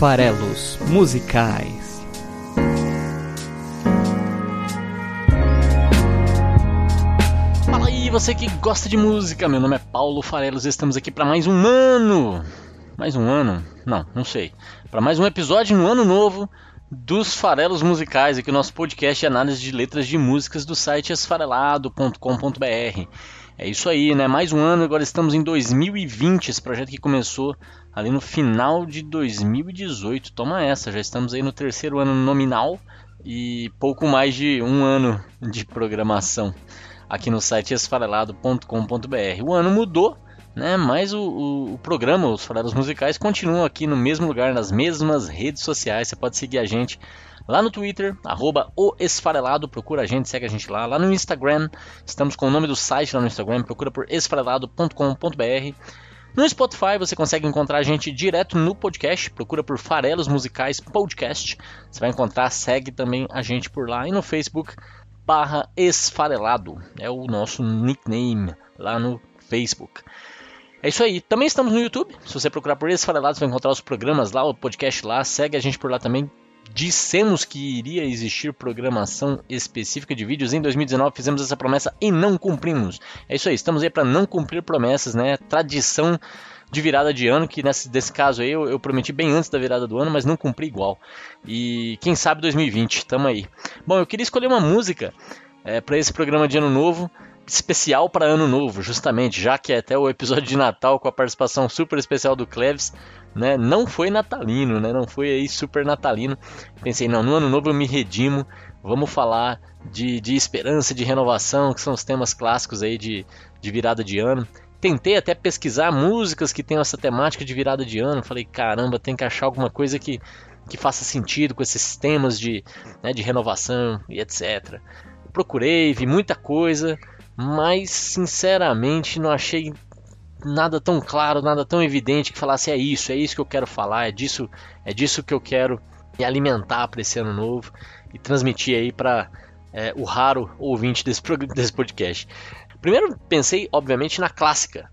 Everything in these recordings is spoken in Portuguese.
Farelos Musicais. Fala aí, você que gosta de música. Meu nome é Paulo Farelos e estamos aqui para mais um ano. Mais um ano? Não, não sei. Para mais um episódio no ano novo dos Farelos Musicais, aqui o nosso podcast de análise de letras de músicas do site esfarelado.com.br. É isso aí, né? Mais um ano, agora estamos em 2020, esse projeto que começou ali no final de 2018. Toma essa, já estamos aí no terceiro ano nominal e pouco mais de um ano de programação aqui no site esfarelado.com.br. O ano mudou, né? Mas o, o, o, programa, os Farelos Musicais, continuam aqui no mesmo lugar, nas mesmas redes sociais. Você pode seguir a gente lá no Twitter, arroba o Esfarelado, procura a gente, segue a gente lá. Lá no Instagram, estamos com o nome do site lá no Instagram, procura por esfarelado.com.br. No Spotify você consegue encontrar a gente direto no podcast, procura por Farelos Musicais Podcast. Você vai encontrar, segue também a gente por lá. E no Facebook, barra Esfarelado, é o nosso nickname lá no Facebook. É isso aí. Também estamos no YouTube. Se você procurar por Esfarelado, você vai encontrar os programas lá, o podcast lá. Segue a gente por lá também. Dissemos que iria existir programação específica de vídeos. Em 2019 fizemos essa promessa e não cumprimos. É isso aí, estamos aí para não cumprir promessas, né? Tradição de virada de ano, que nesse desse caso aí eu, eu, prometi bem antes da virada do ano, mas não cumpri igual. E quem sabe 2020, tamo aí. Bom, eu queria escolher uma música é, para esse programa de ano novo especial para Ano Novo, justamente, já que é até o episódio de Natal com a participação super especial do Cleves, né, não foi natalino, né, não foi aí super natalino. Pensei, não, no Ano Novo eu me redimo, vamos falar de, de esperança, de renovação, que são os temas clássicos aí de, de virada de ano. Tentei até pesquisar músicas que tenham essa temática de virada de ano, falei, caramba, tem que achar alguma coisa que, que faça sentido com esses temas de, né, de renovação e etc. Procurei, vi muita coisa, mas sinceramente não achei nada tão claro, nada tão evidente que falasse é isso, é isso que eu quero falar, é disso, é disso que eu quero me alimentar para esse ano novo e transmitir aí para é, o raro ouvinte desse, desse podcast. Primeiro pensei, obviamente, na clássica.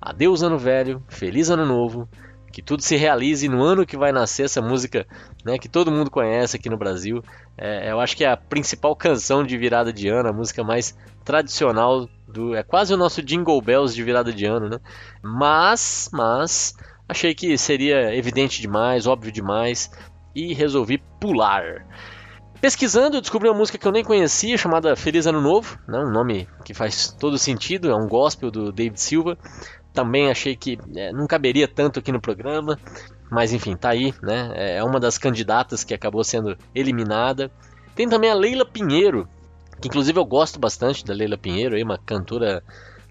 Adeus ano velho, feliz ano novo, que tudo se realize no ano que vai nascer essa música, né, que todo mundo conhece aqui no Brasil. É, eu acho que é a principal canção de virada de ano, a música mais tradicional do, é quase o nosso Jingle Bells de virada de ano, né? Mas, mas achei que seria evidente demais, óbvio demais e resolvi pular. Pesquisando, descobri uma música que eu nem conhecia, chamada Feliz Ano Novo, né? um nome que faz todo sentido, é um gospel do David Silva. Também achei que é, não caberia tanto aqui no programa, mas enfim, tá aí, né? É, é uma das candidatas que acabou sendo eliminada. Tem também a Leila Pinheiro, que inclusive eu gosto bastante da Leila Pinheiro, aí, uma cantora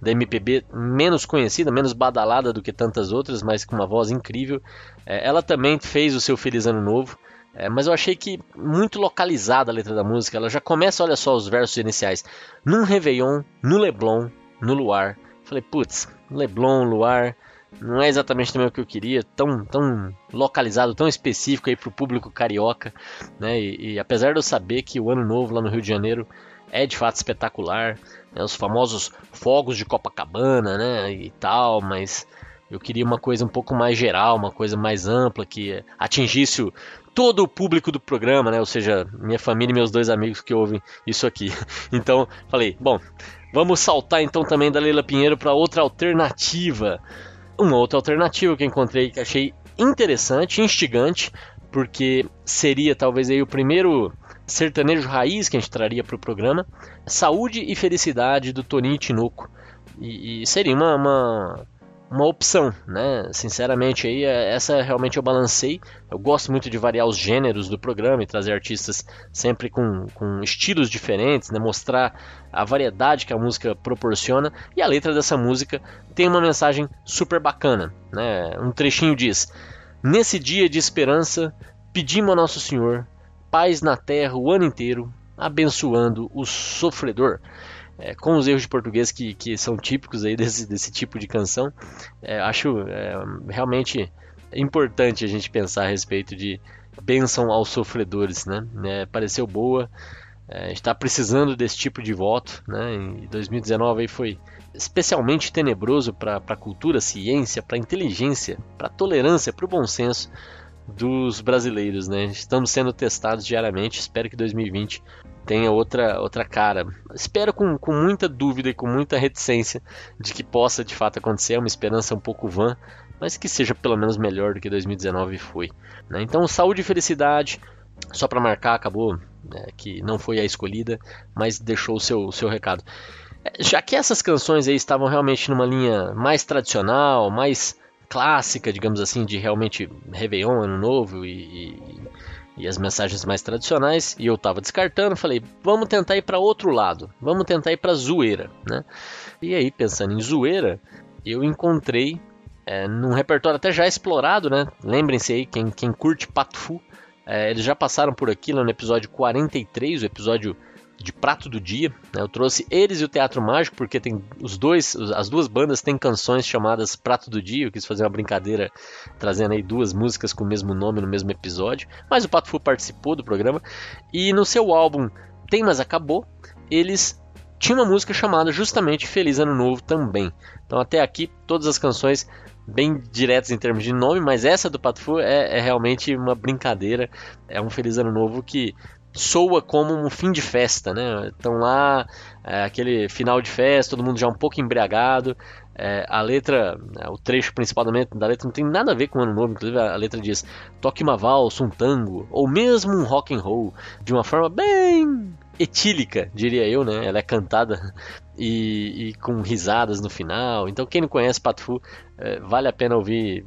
da MPB menos conhecida, menos badalada do que tantas outras, mas com uma voz incrível. É, ela também fez o seu Feliz Ano Novo, é, mas eu achei que muito localizada a letra da música. Ela já começa, olha só os versos iniciais: Num Réveillon, no Leblon, no Luar. Falei, putz, Leblon, Luar, não é exatamente também o que eu queria, tão, tão localizado, tão específico aí para o público carioca, né? E, e, apesar de eu saber que o ano novo lá no Rio de Janeiro é de fato espetacular, né? os famosos fogos de Copacabana, né? E tal, mas eu queria uma coisa um pouco mais geral, uma coisa mais ampla que atingisse o, todo o público do programa, né? Ou seja, minha família e meus dois amigos que ouvem isso aqui. Então, falei, bom, vamos saltar então também da Leila Pinheiro para outra alternativa. Uma outra alternativa que encontrei que achei interessante, instigante, porque seria talvez aí o primeiro sertanejo raiz que a gente traria para o programa, Saúde e Felicidade do Toninho Tinoco. E, e seria uma, uma uma opção, né? Sinceramente, aí é, essa realmente eu balancei. Eu gosto muito de variar os gêneros do programa e trazer artistas sempre com, com estilos diferentes, né? Mostrar a variedade que a música proporciona. E a letra dessa música tem uma mensagem super bacana, né? Um trechinho diz: Nesse dia de esperança, pedimos a Nosso Senhor paz na terra o ano inteiro, abençoando o sofredor é, com os erros de português que, que são típicos aí desse, desse tipo de canção, é, acho é, realmente importante a gente pensar a respeito de bênção aos sofredores, né? É, pareceu boa, é, está precisando desse tipo de voto, né? Em 2019 aí foi especialmente tenebroso para a cultura, ciência, para a inteligência, para a tolerância, para o bom senso dos brasileiros, né? Estamos sendo testados diariamente. Espero que 2020 tenha outra, outra cara. Espero com, com muita dúvida e com muita reticência de que possa de fato acontecer. É uma esperança um pouco vã, mas que seja pelo menos melhor do que 2019 foi. Né? Então, saúde e felicidade. Só para marcar, acabou né, que não foi a escolhida, mas deixou o seu, seu recado. É, já que essas canções aí estavam realmente numa linha mais tradicional, mais clássica, digamos assim, de realmente Réveillon, Ano Novo e, e, as mensagens mais tradicionais, e eu tava descartando, falei, vamos tentar ir para outro lado, vamos tentar ir para zoeira, né? E aí, pensando em zoeira, eu encontrei é, num repertório até já explorado, né? Lembrem-se aí, quem, quem curte Pato Fu, é, eles já passaram por aqui no episódio 43, o episódio de prato do dia. Né? Eu trouxe eles e o Teatro Mágico porque tem os dois, as duas bandas têm canções chamadas Prato do Dia. Eu quis fazer uma brincadeira trazendo aí duas músicas com o mesmo nome no mesmo episódio. Mas o Pato Fu participou do programa e no seu álbum Tem Mas Acabou eles tinham uma música chamada justamente Feliz Ano Novo também. Então até aqui todas as canções bem diretos em termos de nome, mas essa do Pato Fu é, é realmente uma brincadeira. É um Feliz Ano Novo que soa como um fim de festa, né? Então lá, é, aquele final de festa, todo mundo já um pouco embriagado. É, a letra, né, o trecho principal da letra não tem nada a ver com o ano novo, inclusive a letra diz toque uma valsa, um tango, ou mesmo um rock and roll, de uma forma bem etílica, diria eu, né? Ela é cantada e, e com risadas no final. Então quem não conhece Patu é, vale a pena ouvir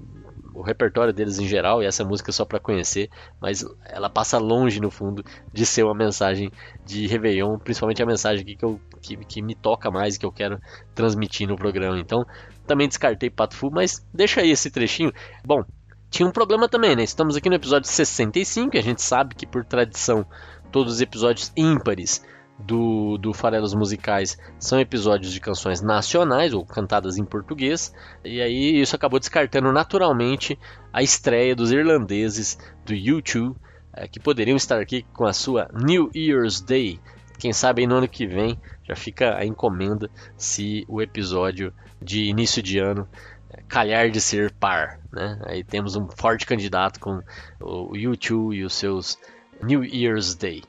o repertório deles em geral e essa música só para conhecer, mas ela passa longe no fundo de ser uma mensagem de Réveillon, principalmente a mensagem que, eu, que, que me toca mais e que eu quero transmitir no programa. Então também descartei Pato Fu, mas deixa aí esse trechinho. Bom, tinha um problema também, né? Estamos aqui no episódio 65 e a gente sabe que por tradição todos os episódios ímpares do, do Farelos Musicais são episódios de canções nacionais ou cantadas em português, e aí isso acabou descartando naturalmente a estreia dos irlandeses do U2, é, que poderiam estar aqui com a sua New Year's Day. Quem sabe no ano que vem já fica a encomenda se o episódio de início de ano é, calhar de ser par. Né? Aí temos um forte candidato com o U2 e os seus New Year's Day.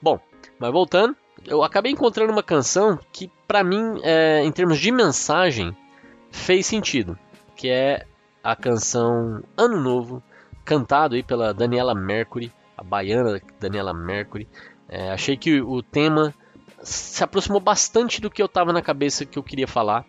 Bom, mas voltando, eu acabei encontrando uma canção que, para mim, é, em termos de mensagem, fez sentido, que é a canção Ano Novo, cantado aí pela Daniela Mercury, a baiana Daniela Mercury. É, achei que o tema se aproximou bastante do que eu estava na cabeça que eu queria falar.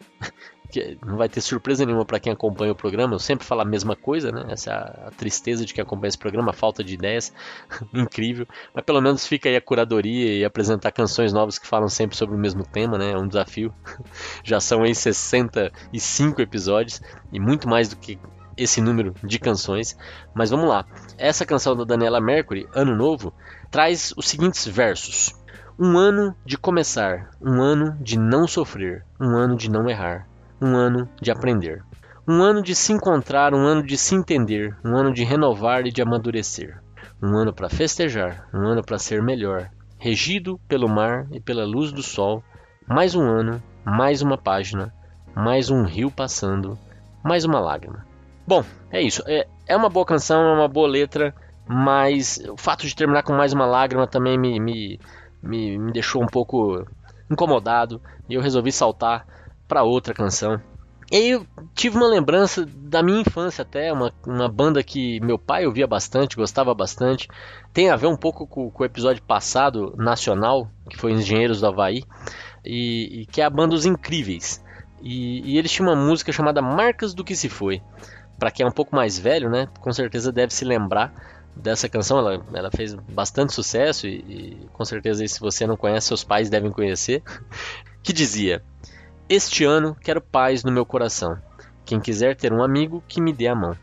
Que não vai ter surpresa nenhuma para quem acompanha o programa, eu sempre falo a mesma coisa, né? Essa é a tristeza de quem acompanha esse programa, a falta de ideias, incrível. Mas pelo menos fica aí a curadoria e apresentar canções novas que falam sempre sobre o mesmo tema, né? É um desafio. Já são aí 65 episódios e muito mais do que esse número de canções. Mas vamos lá. Essa canção da Daniela Mercury, Ano Novo, traz os seguintes versos. Um ano de começar, um ano de não sofrer, um ano de não errar, um ano de aprender. Um ano de se encontrar, um ano de se entender, um ano de renovar e de amadurecer. Um ano para festejar, um ano para ser melhor, regido pelo mar e pela luz do sol. Mais um ano, mais uma página, mais um rio passando, mais uma lágrima. Bom, é isso. É, é uma boa canção, é uma boa letra, mas o fato de terminar com mais uma lágrima também me, me, me, me deixou um pouco incomodado e eu resolvi saltar para outra canção. E aí eu tive uma lembrança da minha infância até, uma, uma banda que meu pai ouvia bastante, gostava bastante. Tem a ver um pouco com, com o episódio passado, nacional, que foi Engenheiros do Havaí, e, e que é a banda Os Incríveis. E, e, eles tinham uma música chamada Marcas do Que Se Foi. Para quem é um pouco mais velho, né, com certeza deve se lembrar dessa canção. Ela, ela fez bastante sucesso e, e com certeza se você não conhece, seus pais devem conhecer. Que dizia: este ano quero paz no meu coração. Quem quiser ter um amigo, que me dê a mão.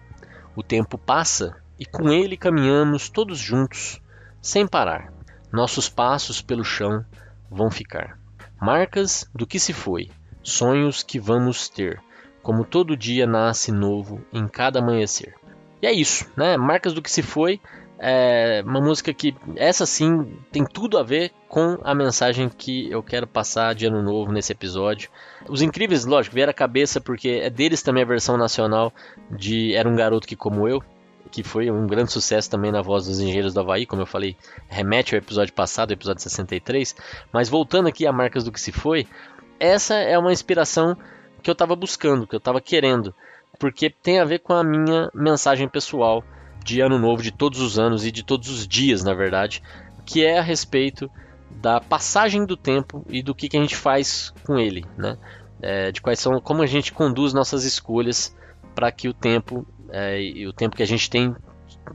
O tempo passa e com ele caminhamos todos juntos, sem parar. Nossos passos pelo chão vão ficar. Marcas do que se foi, sonhos que vamos ter, como todo dia nasce novo em cada amanhecer. E é isso, né? Marcas do que se foi é uma música que, essa sim, tem tudo a ver com a mensagem que eu quero passar de ano novo nesse episódio. Os Incríveis, lógico, vieram a cabeça porque é deles também a versão nacional de Era um Garoto que Como Eu. que foi um grande sucesso também na voz dos Engenheiros do Havaí, como eu falei, remete ao episódio passado, episódio 63. Mas voltando aqui a Marcas do que se foi, essa é uma inspiração que eu estava buscando, que eu estava querendo, porque tem a ver com a minha mensagem pessoal de ano novo, de todos os anos e de todos os dias, na verdade, que é a respeito da passagem do tempo e do que, que a gente faz com ele, né? É, de quais são, como a gente conduz nossas escolhas para que o tempo é, e o tempo que a gente tem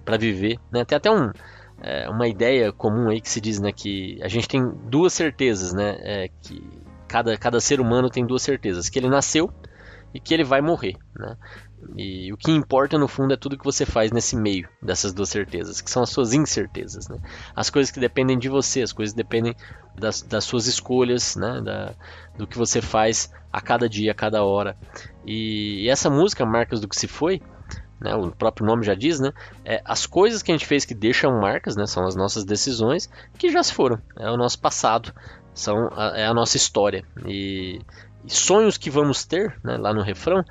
para viver, né? Tem até um, é, uma ideia comum aí que se diz, né, que a gente tem duas certezas, né? É, que cada, cada ser humano tem duas certezas, que ele nasceu e que ele vai morrer, né? E o que importa no fundo é tudo que você faz nesse meio dessas duas certezas, que são as suas incertezas, né? As coisas que dependem de você, as coisas que dependem das, das suas escolhas, né? Da, do que você faz a cada dia, a cada hora. E, e essa música, Marcas do que se foi, né, o próprio nome já diz, né? É, as coisas que a gente fez que deixam marcas, né? São as nossas decisões que já se foram. É o nosso passado, são a, é a nossa história. E, sonhos que vamos ter, né, lá no refrão,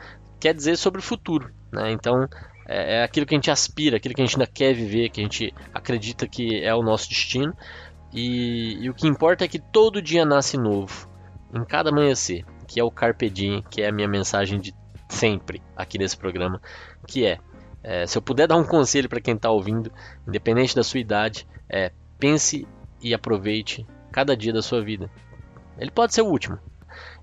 quer dizer sobre o futuro. Né? Então é, é, aquilo que a gente aspira, aquilo que a gente ainda quer viver, que a gente acredita que é o nosso destino. E, e o que importa é que todo dia nasce novo, em cada amanhecer, que é o Carpe Diem, que é a minha mensagem de sempre aqui nesse programa, que é, é se eu puder dar um conselho para quem está ouvindo, independente da sua idade, é pense e aproveite cada dia da sua vida. Ele pode ser o último,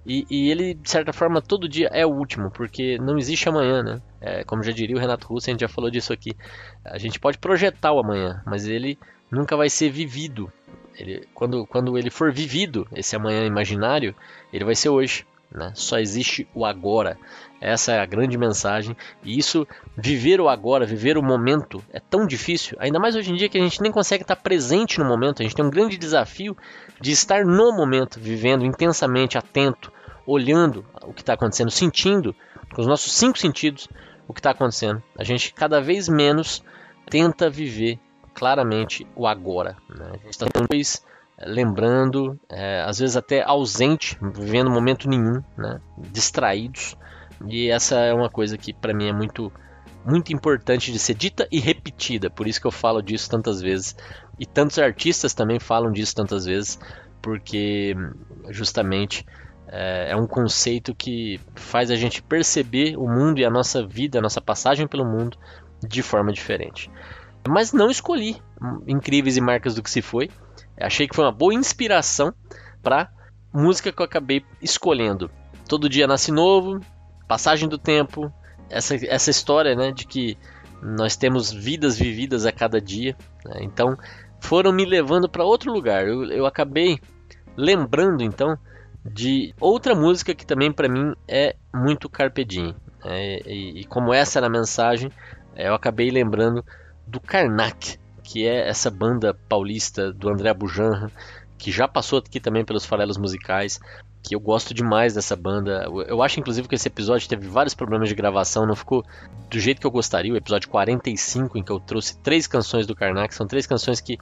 e, e, ele, de certa forma, todo dia é o último, porque não existe amanhã, né? É, como já diria o Renato Russo, a gente já falou disso aqui. A gente pode projetar o amanhã, mas ele nunca vai ser vivido. Ele, quando, quando ele for vivido, esse amanhã imaginário, ele vai ser hoje. Né? Só existe o agora. Essa é a grande mensagem. E isso, viver o agora, viver o momento, é tão difícil. Ainda mais hoje em dia que a gente nem consegue estar presente no momento. A gente tem um grande desafio de estar no momento, vivendo intensamente, atento, olhando o que está acontecendo, sentindo com os nossos cinco sentidos o que está acontecendo. A gente cada vez menos tenta viver claramente o agora. Né? A gente está depois lembrando, é, às vezes até ausente, vivendo momento nenhum, né? distraídos. E essa é uma coisa que para mim é muito muito importante de ser dita e repetida. Por isso que eu falo disso tantas vezes. E tantos artistas também falam disso tantas vezes, porque justamente é, é um conceito que faz a gente perceber o mundo e a nossa vida, a nossa passagem pelo mundo de forma diferente. Mas não escolhi incríveis e marcas do que se foi. Achei que foi uma boa inspiração para música que eu acabei escolhendo. Todo dia nasce novo, passagem do tempo, essa, essa história né, de que nós temos vidas vividas a cada dia. Né? Então foram me levando para outro lugar. Eu, eu acabei lembrando então de outra música que também para mim é muito Carpe Diem. É, e, e, como essa era a mensagem, é, eu acabei lembrando do Karnak, que é essa banda paulista do André Bujanra, que já passou aqui também pelos farelos musicais, que eu gosto demais dessa banda. Eu acho inclusive que esse episódio teve vários problemas de gravação, não ficou do jeito que eu gostaria. O episódio 45, em que eu trouxe três canções do Karnak, são três canções que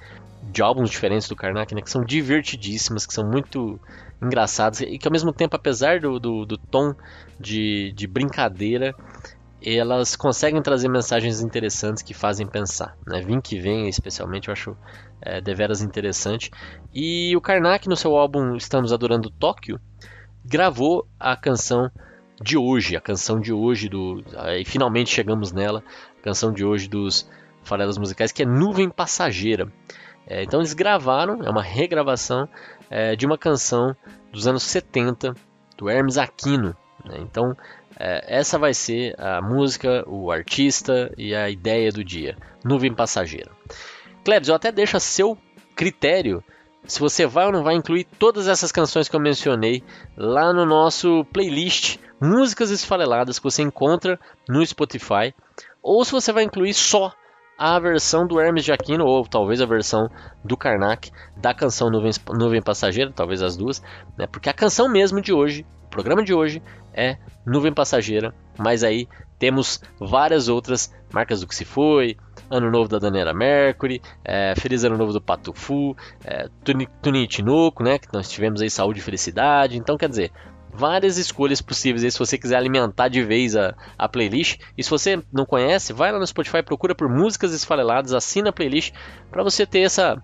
de álbuns diferentes do Karnak, né, que são divertidíssimas, que são muito engraçadas e que ao mesmo tempo, apesar do, do, do tom de, de brincadeira, elas conseguem trazer mensagens interessantes que fazem pensar. Né? Vim que vem, especialmente, eu acho é, deveras interessante. E o Karnak, no seu álbum Estamos Adorando Tóquio, gravou a canção de hoje, a canção de hoje do. E finalmente chegamos nela, a canção de hoje dos farelas musicais, que é Nuvem Passageira. É, então eles gravaram, é uma regravação é, de uma canção dos anos 70 do Hermes Aquino. Né? Então é, essa vai ser a música, o artista e a ideia do dia. Nuvem Passageira. Klebs, eu até deixo a seu critério se você vai ou não vai incluir todas essas canções que eu mencionei lá no nosso playlist Músicas Esfareladas que você encontra no Spotify, ou se você vai incluir só a versão do Hermes Jaquino, ou talvez a versão do Karnak, da canção Nuvem, Nuvem Passageira, talvez as duas, né? porque a canção mesmo de hoje, programa de hoje, é Nuvem Passageira, mas aí temos várias outras marcas do que se foi, Ano Novo da Daniela Mercury, é, Feliz Ano Novo do Patufu, é, Tuni, Tinoco, né, que nós tivemos aí Saúde e Felicidade, então quer dizer, várias escolhas possíveis aí se você quiser alimentar de vez a, a playlist. E se você não conhece, vai lá no Spotify, procura por músicas esfareladas, assina a playlist para você ter essa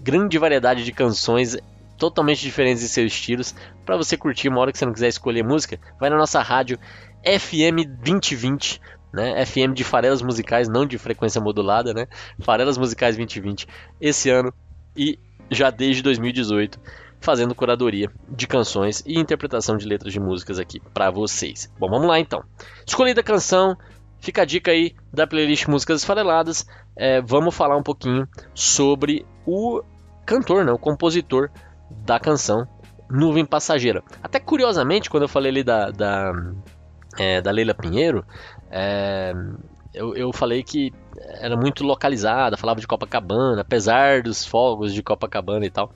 grande variedade de canções totalmente diferentes em seus estilos para você curtir uma hora que você não quiser escolher música. Vai na nossa rádio FM 2020 né? FM de farelas musicais, não de frequência modulada, né? Farelas Musicais 2020 esse ano e já desde 2018 fazendo curadoria de canções e interpretação de letras de músicas aqui para vocês. Bom, vamos lá então. Escolhida a canção, fica a dica aí da playlist Músicas Esfareladas. É, vamos falar um pouquinho sobre o cantor, né, o compositor da canção Nuvem Passageira. Até curiosamente, quando eu falei ali da, da, é, da Leila Pinheiro, é, eu, eu falei que era muito localizada, falava de Copacabana, apesar dos fogos de Copacabana e tal.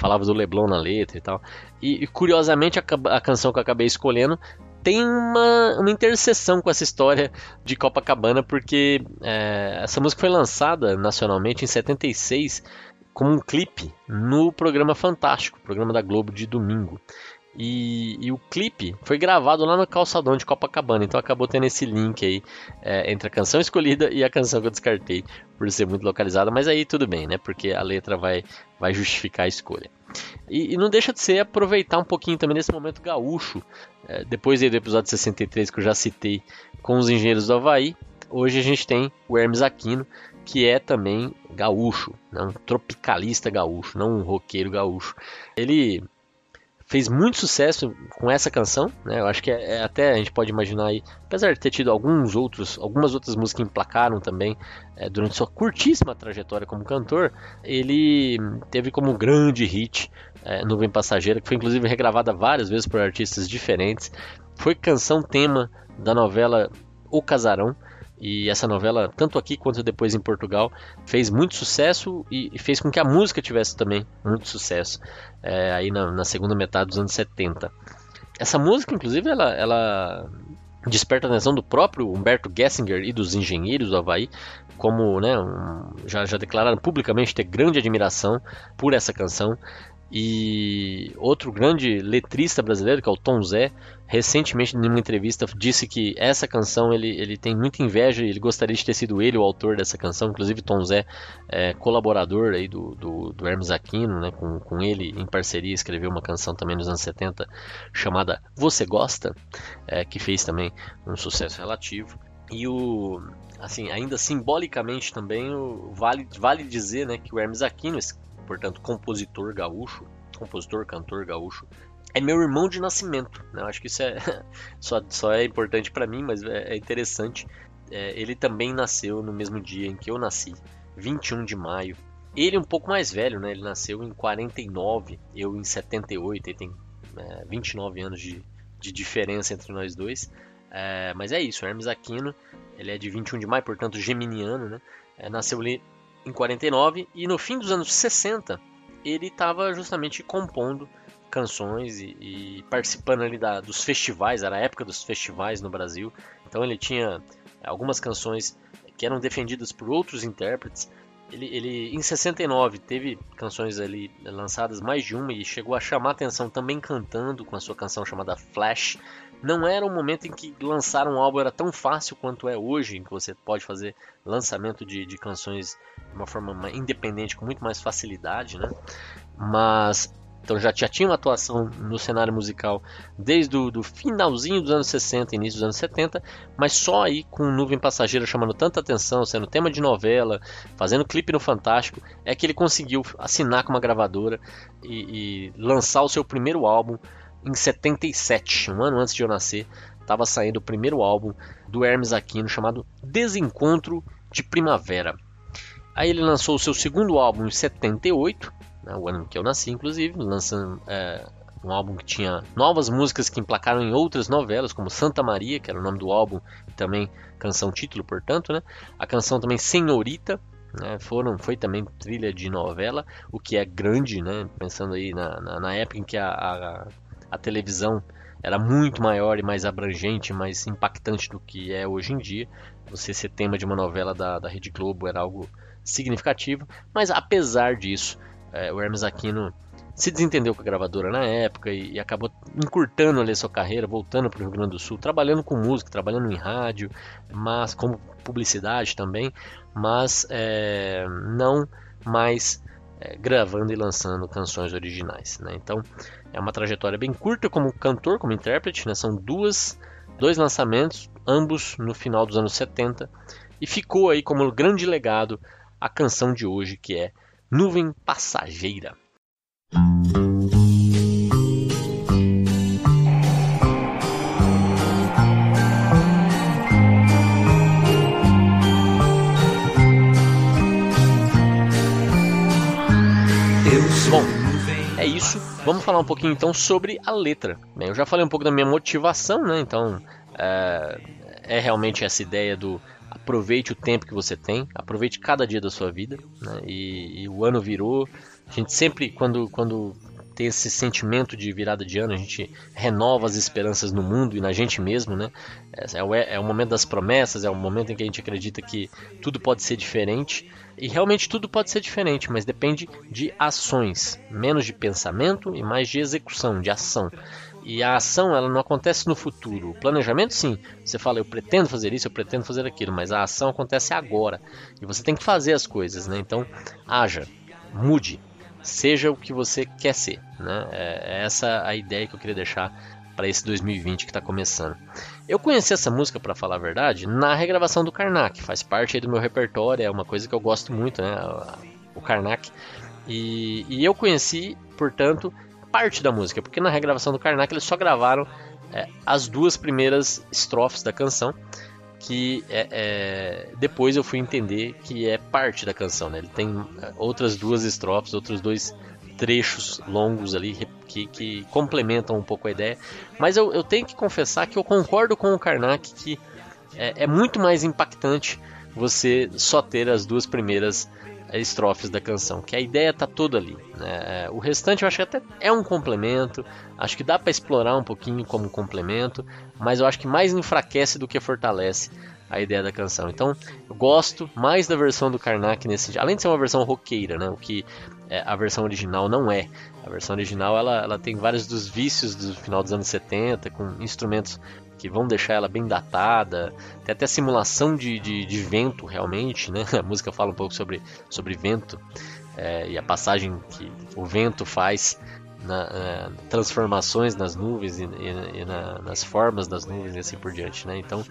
Falava do Leblon na letra e tal. E, e curiosamente, a, a, canção que eu acabei escolhendo tem uma, uma interseção com essa história de Copacabana, porque é, essa música foi lançada nacionalmente em 76 como um clipe no programa Fantástico, programa da Globo de domingo. E, e, o clipe foi gravado lá no calçadão de Copacabana, então acabou tendo esse link aí é, entre a canção escolhida e a canção que eu descartei por ser muito localizada, mas aí tudo bem, né? Porque a letra vai, vai justificar a escolha. E, e não deixa de ser aproveitar um pouquinho também nesse momento gaúcho, é, depois do episódio 63 que eu já citei com os engenheiros do Havaí, hoje a gente tem o Hermes Aquino, que é também gaúcho, né? um tropicalista gaúcho, não um roqueiro gaúcho. Ele fez muito sucesso com essa canção, né? Eu acho que é, é, até a gente pode imaginar aí, apesar de ter tido alguns outros, algumas outras músicas que emplacaram também é, durante sua curtíssima trajetória como cantor, ele teve como grande hit é, Nuvem Passageira, que foi inclusive regravada várias vezes por artistas diferentes. Foi canção tema da novela O Casarão, e essa novela, tanto aqui quanto depois em Portugal, fez muito sucesso e fez com que a música tivesse também muito sucesso é, aí na, na, segunda metade dos anos 70. Essa música, inclusive, ela, ela desperta a atenção do próprio Humberto Gessinger e dos engenheiros do Havaí, como né, um, já, já declararam publicamente ter grande admiração por essa canção. E outro grande letrista brasileiro, que é o Tom Zé, recentemente, em uma entrevista, disse que essa canção ele, ele tem muita inveja e ele gostaria de ter sido ele o autor dessa canção. Inclusive, Tom Zé, é, colaborador aí do, do, do, Hermes Aquino, né, com, com ele em parceria, escreveu uma canção também nos anos 70 chamada Você Gosta, é, que fez também um sucesso relativo. E o, assim, ainda simbolicamente também, o, vale, vale dizer né, que o Hermes Aquino, esse portanto, compositor gaúcho, compositor, cantor gaúcho, é meu irmão de nascimento. Né? Eu acho que isso é só, só é importante para mim, mas é, é interessante. É, ele também nasceu no mesmo dia em que eu nasci, 21 de maio. Ele é um pouco mais velho, né? Ele nasceu em 49, eu em 78, ele tem é, 29 anos de, de diferença entre nós dois. É, mas é isso, Hermes Aquino, ele é de 21 de maio, portanto geminiano, né? É, nasceu em 49 e no fim dos anos 60 ele estava justamente compondo canções e, e participando ali da, dos festivais, era a época dos festivais no Brasil, então ele tinha algumas canções que eram defendidas por outros intérpretes. Ele, ele em 69 teve canções ali lançadas mais de uma e chegou a chamar atenção também cantando com a sua canção chamada Flash, não era um momento em que lançar um álbum era tão fácil quanto é hoje, em que você pode fazer lançamento de, de canções de uma forma independente com muito mais facilidade, né? Mas então já, tinha uma atuação no cenário musical desde o do finalzinho dos anos 60, início dos anos 70, mas só aí com Nuvem Passageira chamando tanta atenção, sendo tema de novela, fazendo clipe no Fantástico, é que ele conseguiu assinar com uma gravadora e, e lançar o seu primeiro álbum em 77, um ano antes de eu nascer, estava saindo o primeiro álbum do Hermes Aquino chamado Desencontro de Primavera. Aí ele lançou o seu segundo álbum em 78, né, o ano que eu nasci, inclusive, lançando é, um álbum que tinha novas músicas que emplacaram em outras novelas, como Santa Maria, que era o nome do álbum, e também canção título, portanto, né? A canção também Senhorita, né, foram, foi também trilha de novela, o que é grande, né? Pensando aí na, na, na época em que a, a, a televisão era muito maior e mais abrangente, mais impactante do que é hoje em dia. Você ser tema de uma novela da, da Rede Globo era algo significativo, mas apesar disso, é, o Hermes Aquino se desentendeu com a gravadora na época e, e acabou encurtando ali a sua carreira, voltando para o Rio Grande do Sul, trabalhando com música, trabalhando em rádio, mas como publicidade também, mas é, não mais é, gravando e lançando canções originais. Né? Então é uma trajetória bem curta como cantor, como intérprete, né? são duas, dois lançamentos, ambos no final dos anos 70, e ficou aí como grande legado a canção de hoje que é Nuvem Passageira. É. Vamos falar um pouquinho então sobre a letra. Bem, eu já falei um pouco da minha motivação, né? Então é, é realmente essa ideia do aproveite o tempo que você tem, aproveite cada dia da sua vida. Né? E, e, o ano virou. A gente sempre, quando, quando tem esse sentimento de virada de ano, a gente renova as esperanças no mundo e na gente mesmo, né? É, o, é o momento das promessas, é o momento em que a gente acredita que tudo pode ser diferente. E realmente tudo pode ser diferente, mas depende de ações, menos de pensamento e mais de execução, de ação. E a ação ela não acontece no futuro. O planejamento sim, você fala eu pretendo fazer isso, eu pretendo fazer aquilo, mas a ação acontece agora. E você tem que fazer as coisas, né? Então, haja, mude, seja o que você quer ser, né? É, é essa a ideia que eu queria deixar para esse 2020 que está começando. Eu conheci essa música, para falar a verdade, na regravação do Karnak, faz parte do meu repertório, é uma coisa que eu gosto muito, né? O Karnak. E, e eu conheci, portanto, parte da música, porque na regravação do Karnak eles só gravaram é, as duas primeiras estrofes da canção, que é, é, depois eu fui entender que é parte da canção, né? Ele tem é, outras duas estrofes, outros dois trechos longos ali que, que complementam um pouco a ideia. Mas eu, eu, tenho que confessar que eu concordo com o Karnak que é, é muito mais impactante você só ter as duas primeiras é, estrofes da canção, que a ideia tá toda ali. Né? O restante eu acho que até é um complemento, acho que dá para explorar um pouquinho como complemento, mas eu acho que mais enfraquece do que fortalece a ideia da canção. Então, eu gosto mais da versão do Karnak nesse, além de ser uma versão roqueira, né? O que é, a versão original não é. A versão original ela, ela tem vários dos vícios do final dos anos 70, com instrumentos que vão deixar ela bem datada, tem até simulação de, de, de vento realmente, né? A música fala um pouco sobre, sobre vento é, e a passagem que o vento faz na, é, transformações nas nuvens e, e, e na, nas formas das nuvens e assim por diante, né? Então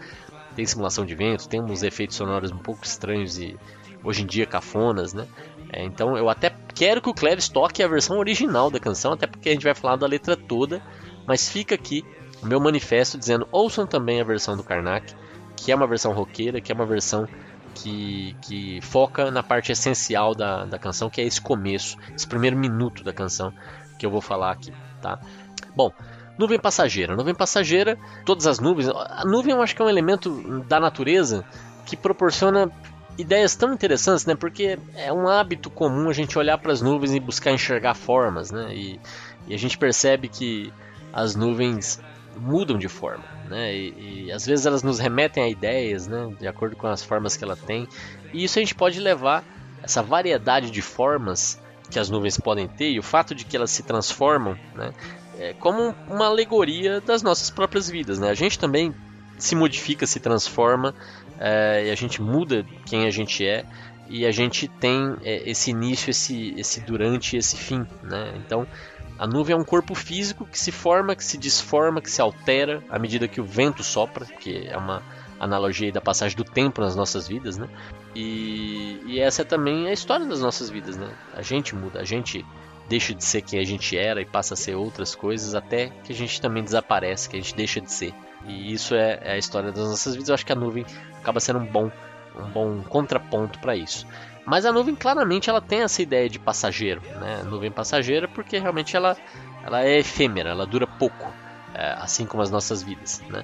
tem simulação de vento, tem uns efeitos sonoros um pouco estranhos e hoje em dia cafonas, né? É, então eu até quero que o Cleves toque a versão original da canção, até porque a gente vai falar da letra toda, mas fica aqui o meu manifesto dizendo ouçam também a versão do Karnak, que é uma versão roqueira, que é uma versão que, que foca na parte essencial da, da canção, que é esse começo, esse primeiro minuto da canção que eu vou falar aqui, tá? Bom, Nuvem passageira. Nuvem passageira, todas as nuvens. A nuvem eu acho que é um elemento da natureza que proporciona ideias tão interessantes, né? Porque é um hábito comum a gente olhar para as nuvens e buscar enxergar formas, né? E, e, a gente percebe que as nuvens mudam de forma, né? E, e, às vezes elas nos remetem a ideias, né? De acordo com as formas que ela tem. E isso a gente pode levar essa variedade de formas que as nuvens podem ter e o fato de que elas se transformam, né? É, como uma alegoria das nossas próprias vidas. Né? A gente também se modifica, se transforma, é, e a gente muda quem a gente é, e a gente tem é, esse início, esse, esse durante esse fim. Né? Então, a nuvem é um corpo físico que se forma, que se desforma, que se altera à medida que o vento sopra, que é uma analogia da passagem do tempo nas nossas vidas, né? E, e essa é também a história das nossas vidas, né? A gente muda, a gente deixa de ser quem a gente era e passa a ser outras coisas, até que a gente também desaparece, que a gente deixa de ser. E isso é, é a história das nossas vidas. Eu acho que a nuvem acaba sendo um bom, um bom contraponto para isso. Mas a nuvem claramente ela tem essa ideia de passageiro, né? Nuvem passageira porque realmente ela, ela é efêmera, ela dura pouco, é, assim como as nossas vidas, né?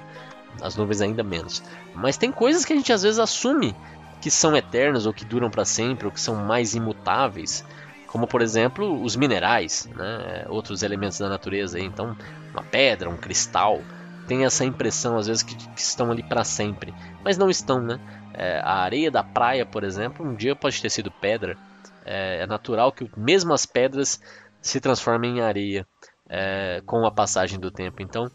As nuvens ainda menos. Mas tem coisas que a gente às vezes assume que são eternas ou que duram para sempre ou que são mais imutáveis como por exemplo os minerais, né? outros elementos da natureza. Então, uma pedra, um cristal, tem essa impressão às vezes que, que estão ali para sempre, mas não estão, né? É, a areia da praia, por exemplo, um dia pode ter sido pedra. É, é natural que mesmo as pedras se transforma em areia é, com a passagem do tempo. Então,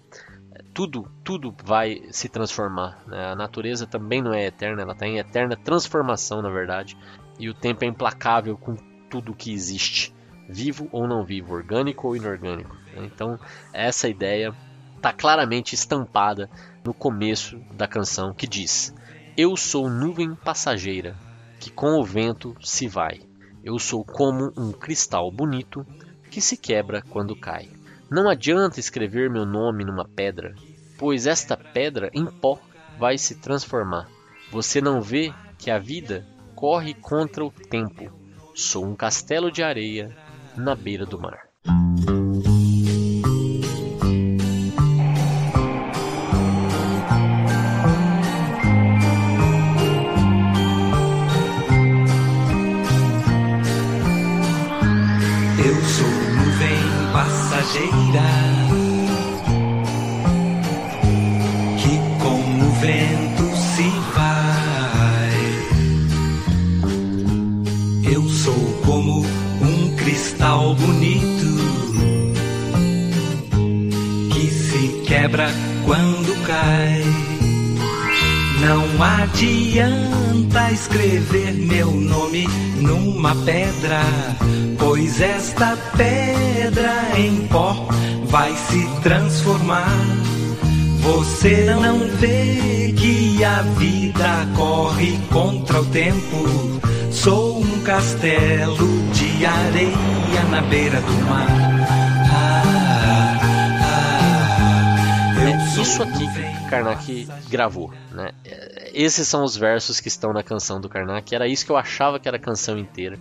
tudo, tudo vai se transformar. Né? A natureza também não é eterna, ela está em eterna transformação, na verdade. E o tempo é implacável com tudo que existe, vivo ou não vivo, orgânico ou inorgânico. Né? Então, essa ideia está claramente estampada no começo da canção que diz: Eu sou nuvem passageira que com o vento se vai. Eu sou como um cristal bonito que se quebra quando cai. Não adianta escrever meu nome numa pedra, pois esta pedra em pó vai se transformar. Você não vê que a vida corre contra o tempo. Sou um castelo de areia na beira do mar. passageira escrever meu nome numa pedra Pois esta pedra em pó vai se transformar. Você não vê que a vida corre contra o tempo. Sou um castelo de areia na beira do mar. Ah, ah, ah, é isso aqui que Karnak gravou, né? Esses são os versos que estão na canção do Karnak. Era isso que eu achava que era a canção inteira.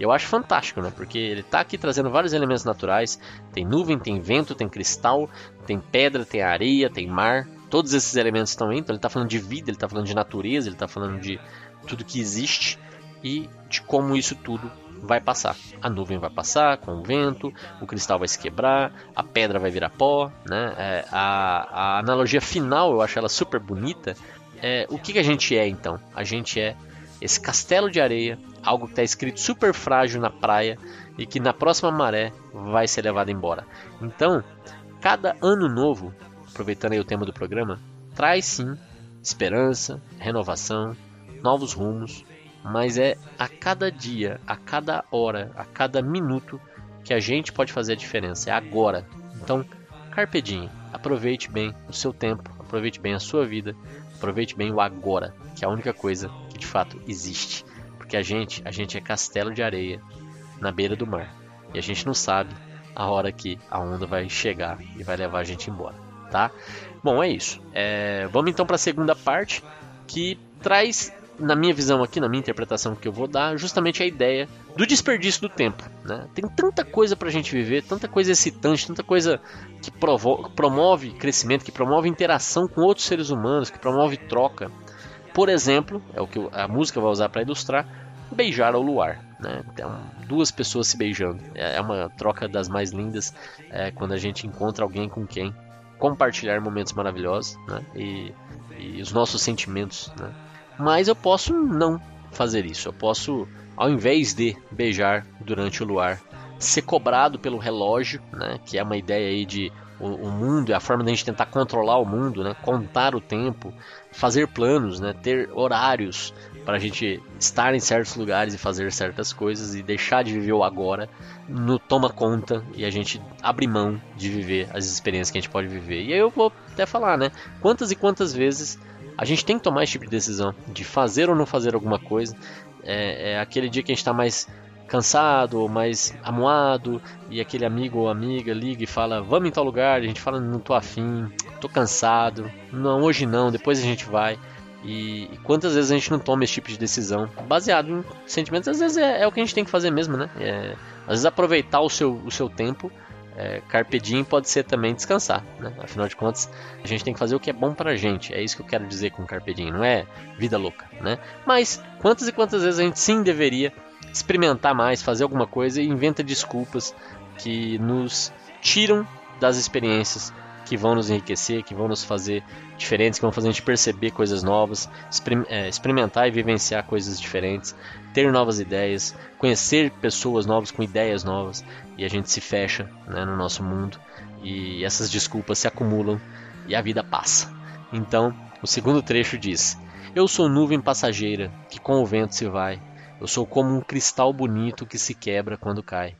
Eu acho fantástico, né? Porque ele tá aqui trazendo vários elementos naturais. Tem nuvem, tem vento, tem cristal, tem pedra, tem areia, tem mar. Todos esses elementos estão aí. Então ele tá falando de vida, ele tá falando de natureza, ele tá falando de tudo que existe e de como isso tudo vai passar. A nuvem vai passar com o vento, o cristal vai se quebrar, a pedra vai virar pó, né? É, a, a, analogia final eu acho ela super bonita. É, o que, que a gente é então? A gente é esse castelo de areia, algo que está escrito super frágil na praia e que na próxima maré vai ser levado embora. Então, cada ano novo, aproveitando aí o tema do programa, traz sim esperança, renovação, novos rumos, mas é a cada dia, a cada hora, a cada minuto que a gente pode fazer a diferença, é agora. Então, carpe diem, aproveite bem o seu tempo, aproveite bem a sua vida, aproveite bem o agora, que é a única coisa de fato existe. Porque a gente, a gente é castelo de areia na beira do mar. E a gente não sabe a hora que a onda vai chegar e vai levar a gente embora, tá? Bom, é isso. É, vamos então para a segunda parte que traz, na minha visão aqui, na minha interpretação que eu vou dar, justamente a ideia do desperdício do tempo. Né? Tem tanta coisa para a gente viver, tanta coisa excitante, tanta coisa que promove crescimento, que promove interação com outros seres humanos, que promove troca. Por exemplo, é o que a música vai usar para ilustrar, beijar ao luar. Né? Então, duas pessoas se beijando. É, é uma troca das mais lindas é, quando a gente encontra alguém com quem compartilhar momentos maravilhosos né? e, e, os nossos sentimentos. Né? Mas eu posso não fazer isso. Eu posso, ao invés de beijar durante o luar, ser cobrado pelo relógio, né? que é uma ideia aí de o, o mundo, é a forma de a gente tentar controlar o mundo, né? contar o tempo, fazer planos, né? ter horários para a gente estar em certos lugares e fazer certas coisas e deixar de viver o agora no toma conta e a gente abre mão de viver as experiências que a gente pode viver. E aí eu vou até falar, né? Quantas e quantas vezes a gente tem que tomar esse tipo de decisão de fazer ou não fazer alguma coisa. É, é aquele dia que a gente está mais cansado ou mais amuado e aquele amigo ou amiga liga e fala vamos em tal lugar, a gente fala não tô afim, tô cansado, não hoje não, depois a gente vai. E, e quantas vezes a gente não toma esse tipo de decisão baseado em sentimentos? Às vezes é, é o que a gente tem que fazer mesmo, né? É, às vezes aproveitar o seu, o seu tempo é, carpe diem pode ser também descansar, né? Afinal de contas, a gente tem que fazer o que é bom pra gente. É isso que eu quero dizer com carpe diem, não é vida louca, né? Mas quantas e quantas vezes a gente sim deveria experimentar mais, fazer alguma coisa e inventa desculpas que nos tiram das experiências que vão nos enriquecer, que vão nos fazer diferentes, que vão fazer a gente perceber coisas novas, é, experimentar e vivenciar coisas diferentes, ter novas ideias, conhecer pessoas novas com ideias novas e a gente se fecha né, no nosso mundo e essas desculpas se acumulam e a vida passa. Então, o segundo trecho diz: Eu sou nuvem passageira que com o vento se vai. Eu sou como um cristal bonito que se quebra quando cai.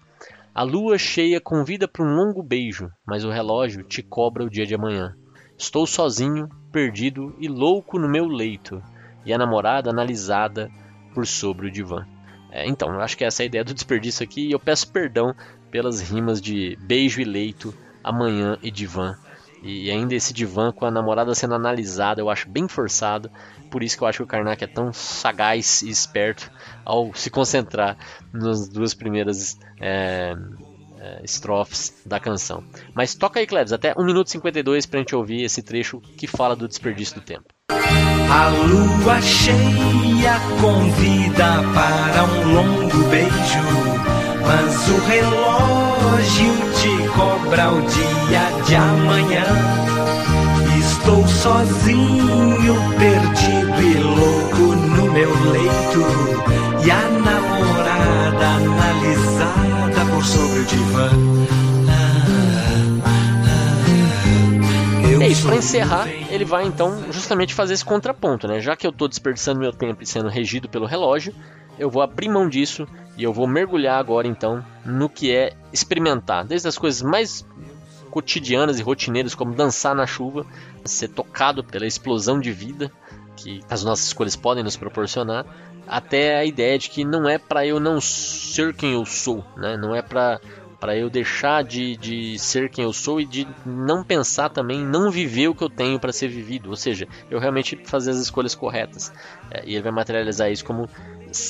A lua cheia convida para um longo beijo, mas o relógio te cobra o dia de amanhã. Estou sozinho, perdido e louco no meu leito, e a namorada analisada por sobre o divã. É, então, eu acho que essa é a ideia do desperdício aqui, e eu peço perdão pelas rimas de beijo e leito, amanhã e divã. E ainda esse divã com a namorada sendo analisada, eu acho bem forçado. Por isso que eu acho que o Karnak é tão sagaz e esperto ao se concentrar nas duas primeiras é, é, estrofes da canção. Mas toca aí, Cleves, até 1 minuto e 52 pra gente ouvir esse trecho que fala do desperdício do tempo. A lua cheia convida para um longo beijo, mas o relógio te cobra o dia de amanhã. Estou sozinho, perdido e louco no meu leito, e a namorada analisada por sobre o divã. É isso, para encerrar, ele vai então justamente fazer esse contraponto, né? Já que eu estou desperdiçando meu tempo e sendo regido pelo relógio, eu vou abrir mão disso e eu vou mergulhar agora então no que é experimentar, desde as coisas mais cotidianas e rotineiras, como dançar na chuva, ser tocado pela explosão de vida que as nossas escolhas podem nos proporcionar, até a ideia de que não é para eu não ser quem eu sou, né? não é para para eu deixar de, de ser quem eu sou e de não pensar também, não viver o que eu tenho para ser vivido, ou seja, eu realmente fazer as escolhas corretas. É, e ele vai materializar isso como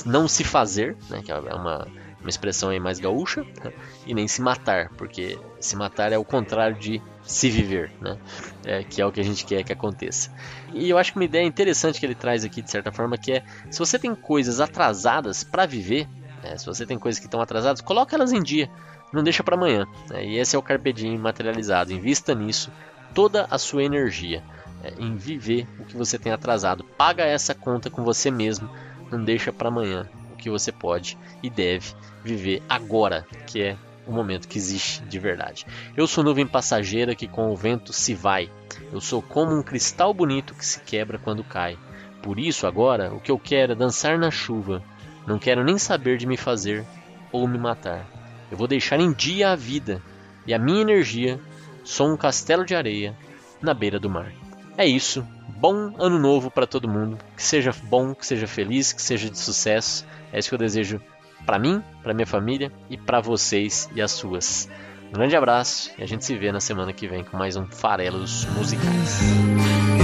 não se fazer, né, que é uma, uma expressão aí mais gaúcha, né, e nem se matar, porque se matar é o contrário de se viver, né, é, que é o que a gente quer que aconteça. E eu acho que uma ideia interessante que ele traz aqui, de certa forma, que é se você tem coisas atrasadas para viver, né, se você tem coisas que estão atrasadas, coloque elas em dia não deixa para amanhã. Né? E esse é o Carpe Diem materializado. Invista nisso toda a sua energia é, em viver o que você tem atrasado. Paga essa conta com você mesmo. Não deixa para amanhã o que você pode e deve viver agora, que é o momento que existe de verdade. Eu sou nuvem passageira que com o vento se vai. Eu sou como um cristal bonito que se quebra quando cai. Por isso, agora, o que eu quero é dançar na chuva. Não quero nem saber de me fazer ou me matar. Eu vou deixar em dia a vida e a minha energia sou um castelo de areia na beira do mar. É isso. Bom ano novo para todo mundo. Que seja bom, que seja feliz, que seja de sucesso. É isso que eu desejo para mim, para minha família e para vocês e as suas. Um grande abraço e a gente se vê na semana que vem com mais um Farelos Musicais.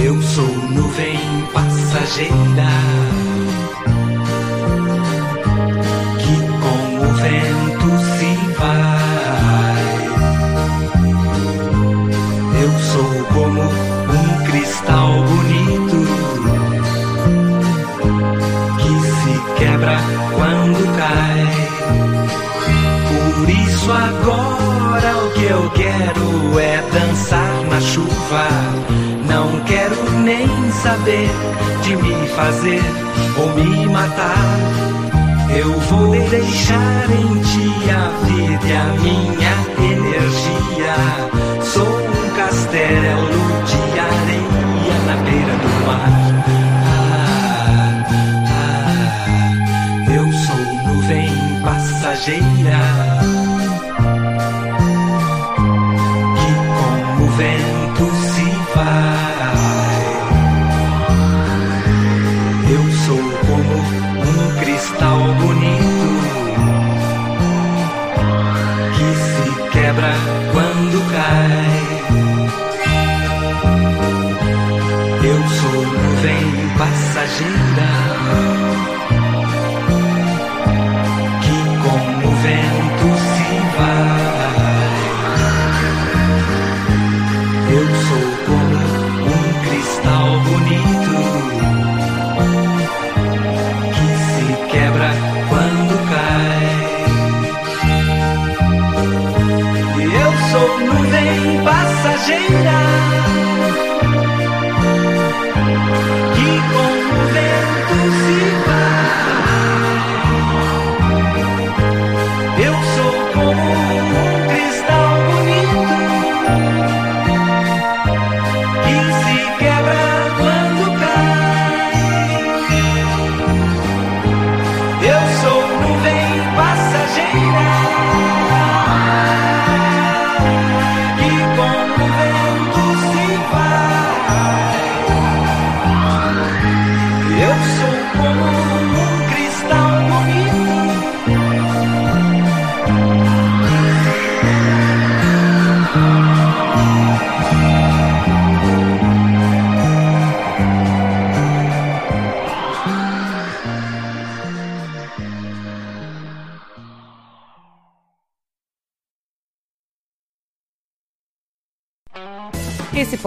Eu sou nuvem passageira isso agora o que eu quero é dançar na chuva. Não quero nem saber de me fazer ou me matar. Eu vou deixar em ti a vida e a minha energia. Sou um castelo de areia na beira do passageira que com o vento se vai. Eu sou como um cristal bonito que se quebra quando cai. Eu sou nuvem passageira